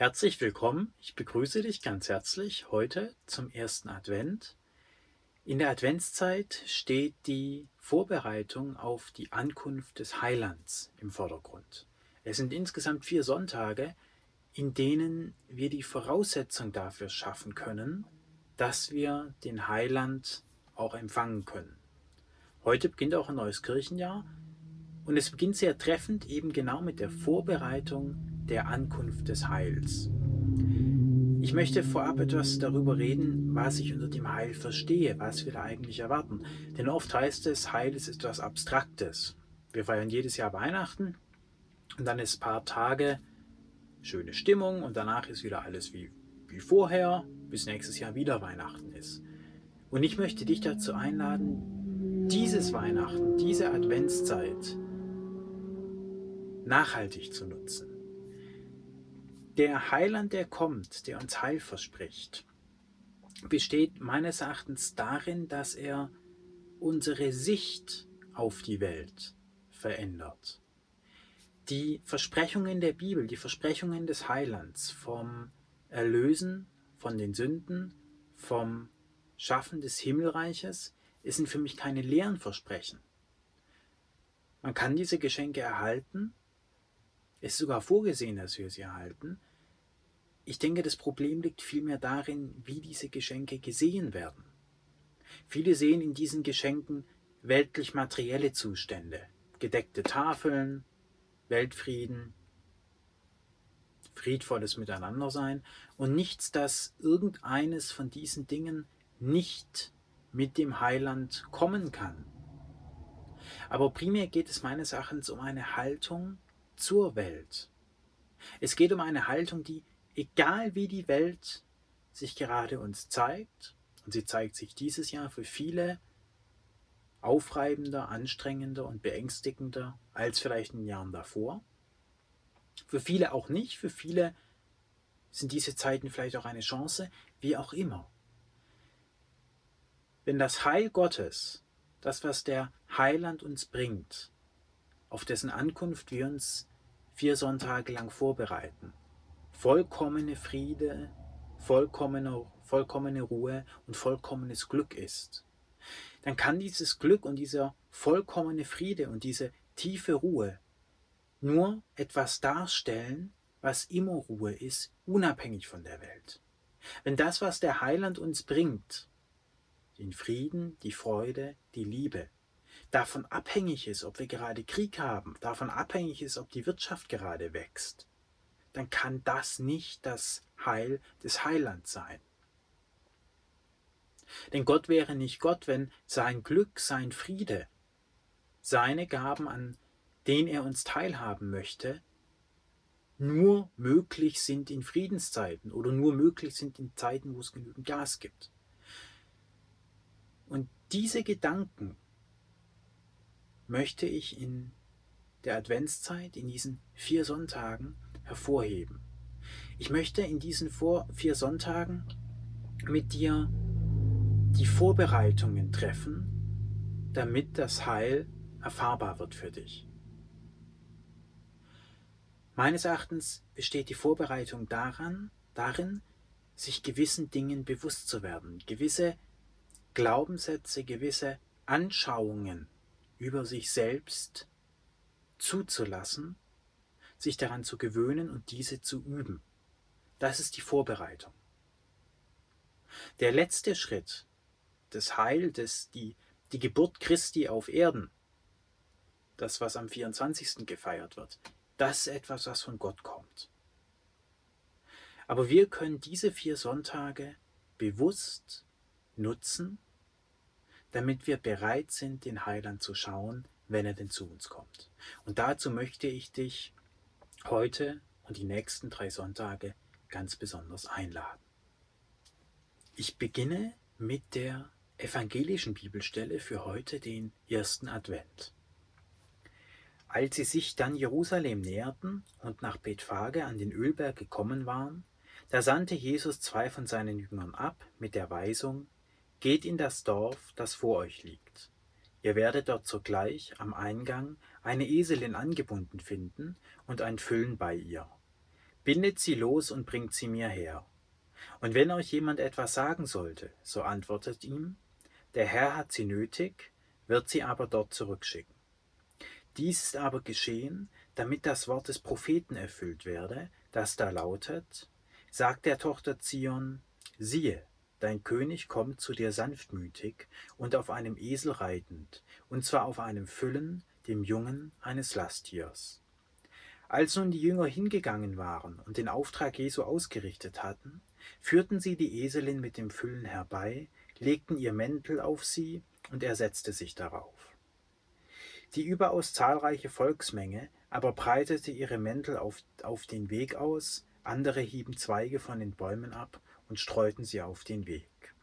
Herzlich willkommen, ich begrüße dich ganz herzlich heute zum ersten Advent. In der Adventszeit steht die Vorbereitung auf die Ankunft des Heilands im Vordergrund. Es sind insgesamt vier Sonntage, in denen wir die Voraussetzung dafür schaffen können, dass wir den Heiland auch empfangen können. Heute beginnt auch ein neues Kirchenjahr und es beginnt sehr treffend eben genau mit der Vorbereitung der Ankunft des Heils. Ich möchte vorab etwas darüber reden, was ich unter dem Heil verstehe, was wir da eigentlich erwarten. Denn oft heißt es, Heil ist etwas Abstraktes. Wir feiern jedes Jahr Weihnachten und dann ist ein paar Tage schöne Stimmung und danach ist wieder alles wie, wie vorher, bis nächstes Jahr wieder Weihnachten ist. Und ich möchte dich dazu einladen, dieses Weihnachten, diese Adventszeit nachhaltig zu nutzen der Heiland, der kommt, der uns Heil verspricht, besteht meines Erachtens darin, dass er unsere Sicht auf die Welt verändert. Die Versprechungen der Bibel, die Versprechungen des Heilands vom Erlösen von den Sünden, vom Schaffen des Himmelreiches, sind für mich keine leeren Versprechen. Man kann diese Geschenke erhalten, es ist sogar vorgesehen, dass wir sie erhalten. Ich denke, das Problem liegt vielmehr darin, wie diese Geschenke gesehen werden. Viele sehen in diesen Geschenken weltlich materielle Zustände, gedeckte Tafeln, Weltfrieden, friedvolles Miteinandersein und nichts, dass irgendeines von diesen Dingen nicht mit dem Heiland kommen kann. Aber primär geht es meines Erachtens um eine Haltung, zur Welt. Es geht um eine Haltung, die, egal wie die Welt sich gerade uns zeigt, und sie zeigt sich dieses Jahr für viele aufreibender, anstrengender und beängstigender als vielleicht in Jahren davor. Für viele auch nicht, für viele sind diese Zeiten vielleicht auch eine Chance, wie auch immer. Wenn das Heil Gottes, das, was der Heiland uns bringt, auf dessen Ankunft wir uns vier Sonntage lang vorbereiten. Vollkommene Friede, vollkommene, vollkommene Ruhe und vollkommenes Glück ist. Dann kann dieses Glück und dieser vollkommene Friede und diese tiefe Ruhe nur etwas darstellen, was immer Ruhe ist, unabhängig von der Welt. Wenn das, was der Heiland uns bringt, den Frieden, die Freude, die Liebe, davon abhängig ist, ob wir gerade Krieg haben, davon abhängig ist, ob die Wirtschaft gerade wächst, dann kann das nicht das Heil des Heilands sein. Denn Gott wäre nicht Gott, wenn sein Glück, sein Friede, seine Gaben, an denen er uns teilhaben möchte, nur möglich sind in Friedenszeiten oder nur möglich sind in Zeiten, wo es genügend Gas gibt. Und diese Gedanken möchte ich in der Adventszeit, in diesen vier Sonntagen hervorheben. Ich möchte in diesen vier Sonntagen mit dir die Vorbereitungen treffen, damit das Heil erfahrbar wird für dich. Meines Erachtens besteht die Vorbereitung daran, darin, sich gewissen Dingen bewusst zu werden, gewisse Glaubenssätze, gewisse Anschauungen über sich selbst zuzulassen, sich daran zu gewöhnen und diese zu üben. Das ist die Vorbereitung. Der letzte Schritt, das Heil, das, die, die Geburt Christi auf Erden, das, was am 24. gefeiert wird, das ist etwas, was von Gott kommt. Aber wir können diese vier Sonntage bewusst nutzen, damit wir bereit sind, den Heiland zu schauen, wenn er denn zu uns kommt. Und dazu möchte ich dich heute und die nächsten drei Sonntage ganz besonders einladen. Ich beginne mit der evangelischen Bibelstelle für heute, den ersten Advent. Als sie sich dann Jerusalem näherten und nach Bethphage an den Ölberg gekommen waren, da sandte Jesus zwei von seinen Jüngern ab mit der Weisung, Geht in das Dorf, das vor euch liegt. Ihr werdet dort sogleich am Eingang eine Eselin angebunden finden und ein Füllen bei ihr. Bindet sie los und bringt sie mir her. Und wenn euch jemand etwas sagen sollte, so antwortet ihm, der Herr hat sie nötig, wird sie aber dort zurückschicken. Dies ist aber geschehen, damit das Wort des Propheten erfüllt werde, das da lautet, sagt der Tochter Zion, siehe, dein König kommt zu dir sanftmütig und auf einem Esel reitend, und zwar auf einem Füllen, dem Jungen eines Lasttiers. Als nun die Jünger hingegangen waren und den Auftrag Jesu ausgerichtet hatten, führten sie die Eselin mit dem Füllen herbei, legten ihr Mäntel auf sie, und er setzte sich darauf. Die überaus zahlreiche Volksmenge aber breitete ihre Mäntel auf, auf den Weg aus, andere hieben Zweige von den Bäumen ab und streuten sie auf den Weg.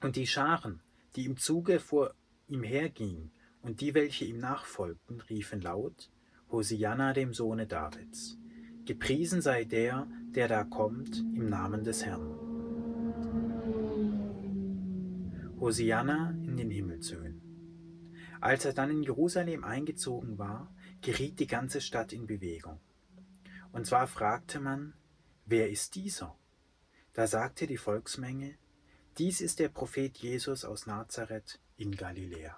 Und die Scharen, die im Zuge vor ihm hergingen, und die, welche ihm nachfolgten, riefen laut, Hosianna dem Sohne Davids. Gepriesen sei der, der da kommt, im Namen des Herrn. Hosianna in den Himmelshöhen. Als er dann in Jerusalem eingezogen war, geriet die ganze Stadt in Bewegung. Und zwar fragte man, wer ist dieser? Da sagte die Volksmenge, dies ist der Prophet Jesus aus Nazareth in Galiläa.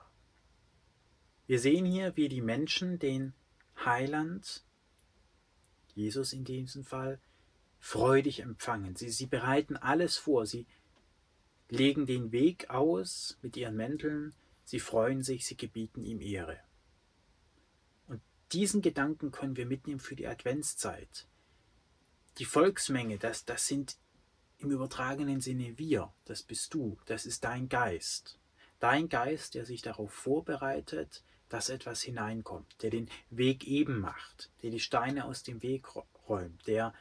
Wir sehen hier, wie die Menschen den Heiland, Jesus in diesem Fall, freudig empfangen. Sie, sie bereiten alles vor, sie legen den Weg aus mit ihren Mänteln, sie freuen sich, sie gebieten ihm Ehre. Und diesen Gedanken können wir mitnehmen für die Adventszeit. Die Volksmenge, das, das sind im übertragenen Sinne wir, das bist du, das ist dein Geist. Dein Geist, der sich darauf vorbereitet, dass etwas hineinkommt, der den Weg eben macht, der die Steine aus dem Weg räumt, der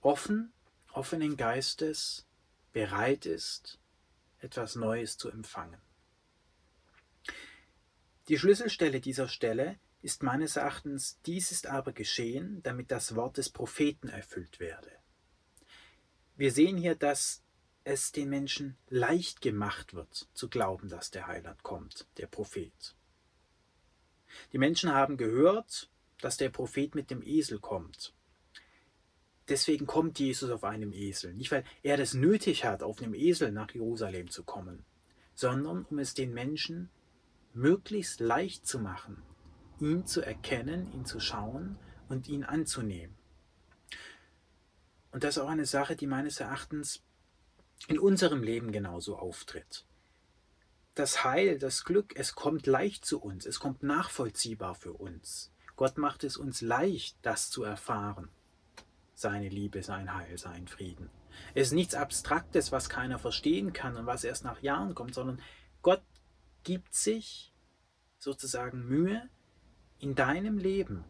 offen, offenen Geistes bereit ist, etwas Neues zu empfangen. Die Schlüsselstelle dieser Stelle ist meines Erachtens, dies ist aber geschehen, damit das Wort des Propheten erfüllt werde. Wir sehen hier, dass es den Menschen leicht gemacht wird, zu glauben, dass der Heiland kommt, der Prophet. Die Menschen haben gehört, dass der Prophet mit dem Esel kommt. Deswegen kommt Jesus auf einem Esel. Nicht, weil er das nötig hat, auf einem Esel nach Jerusalem zu kommen, sondern um es den Menschen möglichst leicht zu machen, ihn zu erkennen, ihn zu schauen und ihn anzunehmen. Und das ist auch eine Sache, die meines Erachtens in unserem Leben genauso auftritt das Heil, das Glück, es kommt leicht zu uns, es kommt nachvollziehbar für uns. Gott macht es uns leicht, das zu erfahren. Seine Liebe, sein Heil, sein Frieden. Es ist nichts Abstraktes, was keiner verstehen kann und was erst nach Jahren kommt, sondern Gott gibt sich sozusagen Mühe, in deinem Leben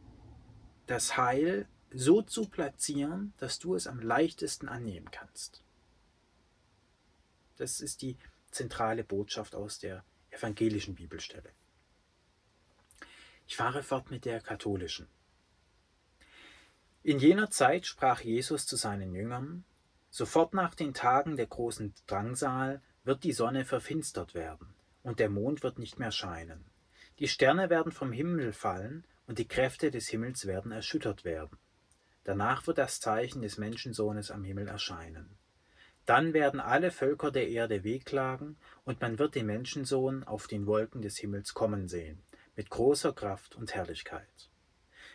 das Heil so zu platzieren, dass du es am leichtesten annehmen kannst. Das ist die zentrale Botschaft aus der evangelischen Bibelstelle. Ich fahre fort mit der katholischen. In jener Zeit sprach Jesus zu seinen Jüngern, Sofort nach den Tagen der großen Drangsal wird die Sonne verfinstert werden, und der Mond wird nicht mehr scheinen. Die Sterne werden vom Himmel fallen, und die Kräfte des Himmels werden erschüttert werden. Danach wird das Zeichen des Menschensohnes am Himmel erscheinen. Dann werden alle Völker der Erde wehklagen, und man wird den Menschensohn auf den Wolken des Himmels kommen sehen, mit großer Kraft und Herrlichkeit.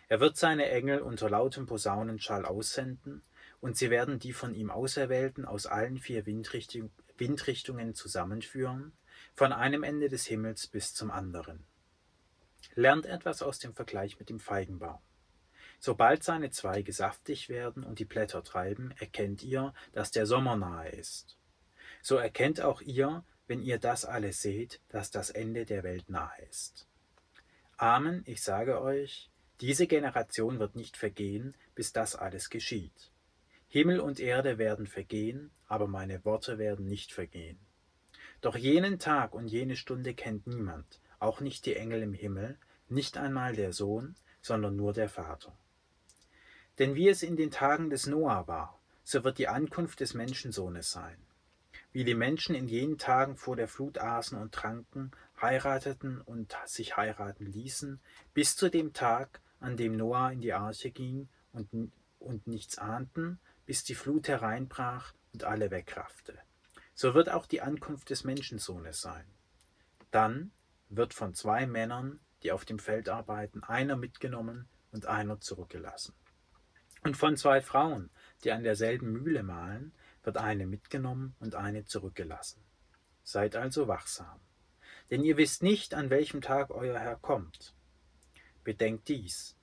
Er wird seine Engel unter lautem Posaunenschall aussenden, und sie werden die von ihm Auserwählten aus allen vier Windrichtung, Windrichtungen zusammenführen, von einem Ende des Himmels bis zum anderen. Lernt etwas aus dem Vergleich mit dem Feigenbaum. Sobald seine Zweige saftig werden und die Blätter treiben, erkennt ihr, dass der Sommer nahe ist. So erkennt auch ihr, wenn ihr das alles seht, dass das Ende der Welt nahe ist. Amen, ich sage euch, diese Generation wird nicht vergehen, bis das alles geschieht. Himmel und Erde werden vergehen, aber meine Worte werden nicht vergehen. Doch jenen Tag und jene Stunde kennt niemand, auch nicht die Engel im Himmel, nicht einmal der Sohn, sondern nur der Vater. Denn wie es in den Tagen des Noah war, so wird die Ankunft des Menschensohnes sein. Wie die Menschen in jenen Tagen vor der Flut aßen und tranken, heirateten und sich heiraten ließen, bis zu dem Tag, an dem Noah in die Arche ging und und nichts ahnten, bis die Flut hereinbrach und alle wegraffte. So wird auch die Ankunft des Menschensohnes sein. Dann wird von zwei Männern, die auf dem Feld arbeiten, einer mitgenommen und einer zurückgelassen. Und von zwei Frauen, die an derselben Mühle mahlen, wird eine mitgenommen und eine zurückgelassen. Seid also wachsam, denn ihr wisst nicht, an welchem Tag euer Herr kommt. Bedenkt dies,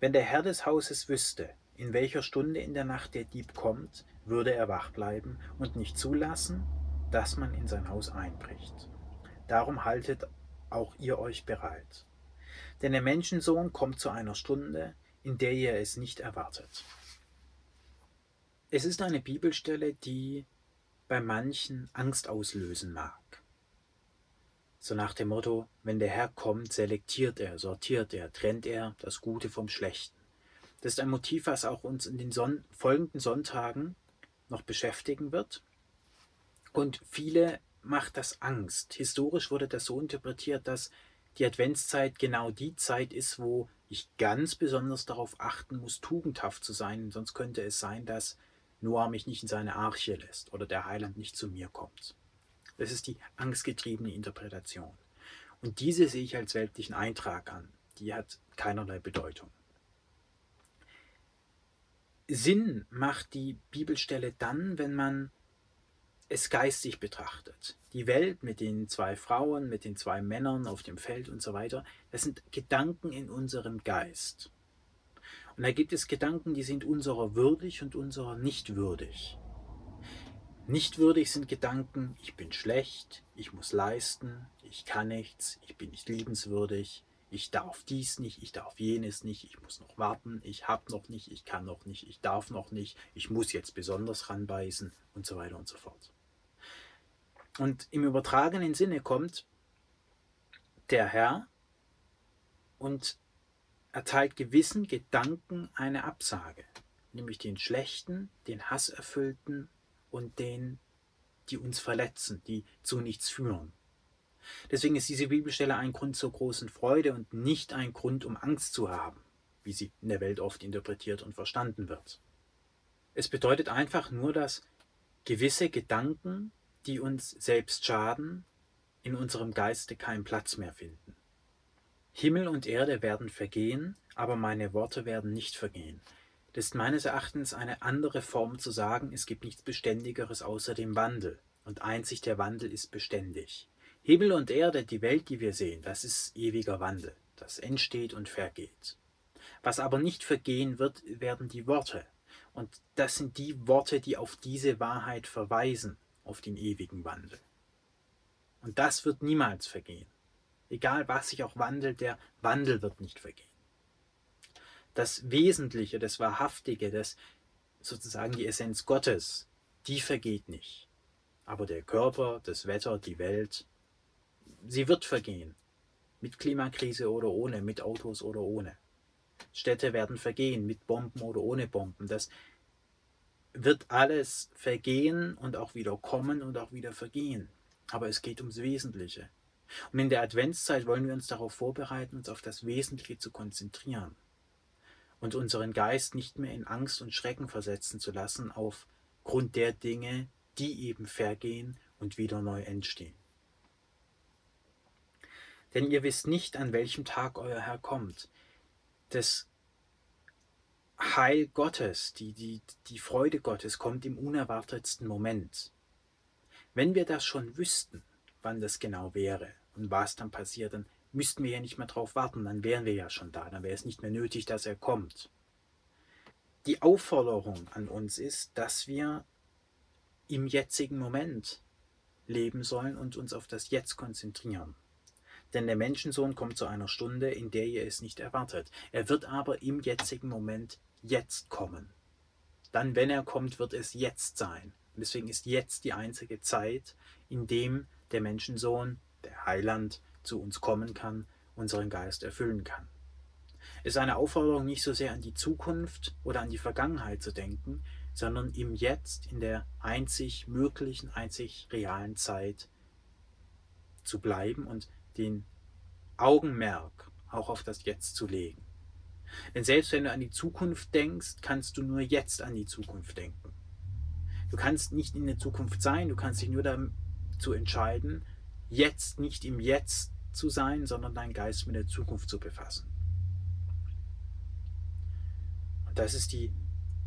wenn der Herr des Hauses wüsste, in welcher Stunde in der Nacht der Dieb kommt, würde er wach bleiben und nicht zulassen, dass man in sein Haus einbricht. Darum haltet auch ihr euch bereit. Denn der Menschensohn kommt zu einer Stunde, in der ihr es nicht erwartet. Es ist eine Bibelstelle, die bei manchen Angst auslösen mag. So nach dem Motto, wenn der Herr kommt, selektiert er, sortiert er, trennt er das Gute vom Schlechten. Das ist ein Motiv, was auch uns in den Son folgenden Sonntagen noch beschäftigen wird. Und viele macht das Angst. Historisch wurde das so interpretiert, dass die Adventszeit genau die Zeit ist, wo ich ganz besonders darauf achten muss, tugendhaft zu sein. Sonst könnte es sein, dass Noah mich nicht in seine Arche lässt oder der Heiland nicht zu mir kommt. Das ist die angstgetriebene Interpretation. Und diese sehe ich als weltlichen Eintrag an. Die hat keinerlei Bedeutung. Sinn macht die Bibelstelle dann, wenn man es geistig betrachtet. Die Welt mit den zwei Frauen, mit den zwei Männern auf dem Feld und so weiter, das sind Gedanken in unserem Geist. Und da gibt es Gedanken, die sind unserer würdig und unserer nicht würdig. Nicht würdig sind Gedanken, ich bin schlecht, ich muss leisten, ich kann nichts, ich bin nicht liebenswürdig, ich darf dies nicht, ich darf jenes nicht, ich muss noch warten, ich habe noch nicht, ich kann noch nicht, ich darf noch nicht, ich muss jetzt besonders ranbeißen und so weiter und so fort. Und im übertragenen Sinne kommt der Herr und erteilt gewissen Gedanken eine Absage, nämlich den schlechten, den hasserfüllten und den, die uns verletzen, die zu nichts führen. Deswegen ist diese Bibelstelle ein Grund zur großen Freude und nicht ein Grund, um Angst zu haben, wie sie in der Welt oft interpretiert und verstanden wird. Es bedeutet einfach nur, dass gewisse Gedanken die uns selbst schaden, in unserem Geiste keinen Platz mehr finden. Himmel und Erde werden vergehen, aber meine Worte werden nicht vergehen. Das ist meines Erachtens eine andere Form zu sagen, es gibt nichts Beständigeres außer dem Wandel. Und einzig der Wandel ist beständig. Himmel und Erde, die Welt, die wir sehen, das ist ewiger Wandel, das entsteht und vergeht. Was aber nicht vergehen wird, werden die Worte. Und das sind die Worte, die auf diese Wahrheit verweisen auf den ewigen Wandel. Und das wird niemals vergehen. Egal was sich auch wandelt, der Wandel wird nicht vergehen. Das Wesentliche, das Wahrhaftige, das sozusagen die Essenz Gottes, die vergeht nicht. Aber der Körper, das Wetter, die Welt, sie wird vergehen. Mit Klimakrise oder ohne, mit Autos oder ohne. Städte werden vergehen, mit Bomben oder ohne Bomben. Das wird alles vergehen und auch wieder kommen und auch wieder vergehen. Aber es geht ums Wesentliche. Und in der Adventszeit wollen wir uns darauf vorbereiten, uns auf das Wesentliche zu konzentrieren und unseren Geist nicht mehr in Angst und Schrecken versetzen zu lassen aufgrund der Dinge, die eben vergehen und wieder neu entstehen. Denn ihr wisst nicht, an welchem Tag euer Herr kommt. Das Heil Gottes, die, die, die Freude Gottes kommt im unerwartetsten Moment. Wenn wir das schon wüssten, wann das genau wäre und was dann passiert, dann müssten wir ja nicht mehr drauf warten, dann wären wir ja schon da, dann wäre es nicht mehr nötig, dass er kommt. Die Aufforderung an uns ist, dass wir im jetzigen Moment leben sollen und uns auf das Jetzt konzentrieren. Denn der Menschensohn kommt zu einer Stunde, in der ihr es nicht erwartet. Er wird aber im jetzigen Moment jetzt kommen. Dann, wenn er kommt, wird es jetzt sein. Und deswegen ist jetzt die einzige Zeit, in dem der Menschensohn, der Heiland, zu uns kommen kann, unseren Geist erfüllen kann. Es ist eine Aufforderung, nicht so sehr an die Zukunft oder an die Vergangenheit zu denken, sondern im Jetzt, in der einzig möglichen, einzig realen Zeit zu bleiben und den Augenmerk auch auf das Jetzt zu legen. Denn selbst wenn du an die Zukunft denkst, kannst du nur jetzt an die Zukunft denken. Du kannst nicht in der Zukunft sein, du kannst dich nur dazu entscheiden, jetzt nicht im Jetzt zu sein, sondern deinen Geist mit der Zukunft zu befassen. Und das ist die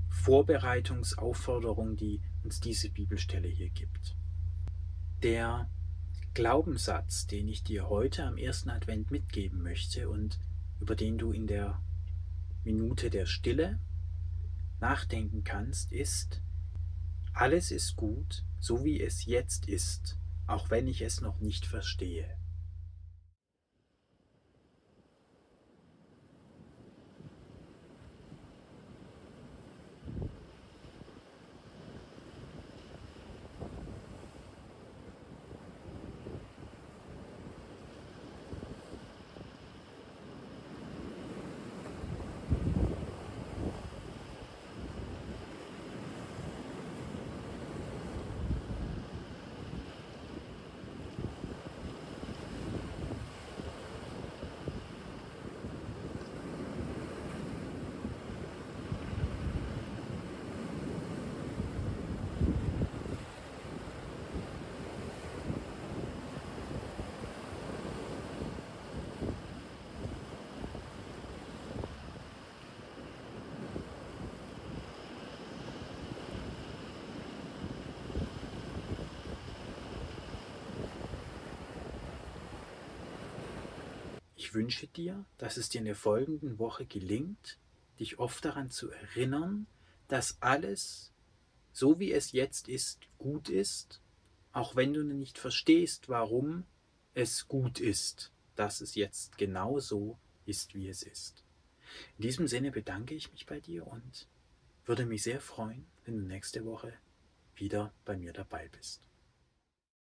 Vorbereitungsaufforderung, die uns diese Bibelstelle hier gibt. Der Glaubenssatz, den ich dir heute am ersten Advent mitgeben möchte und über den du in der Minute der Stille nachdenken kannst, ist, alles ist gut, so wie es jetzt ist, auch wenn ich es noch nicht verstehe. Ich wünsche dir, dass es dir in der folgenden Woche gelingt, dich oft daran zu erinnern, dass alles, so wie es jetzt ist, gut ist, auch wenn du nicht verstehst, warum es gut ist, dass es jetzt genau so ist, wie es ist. In diesem Sinne bedanke ich mich bei dir und würde mich sehr freuen, wenn du nächste Woche wieder bei mir dabei bist.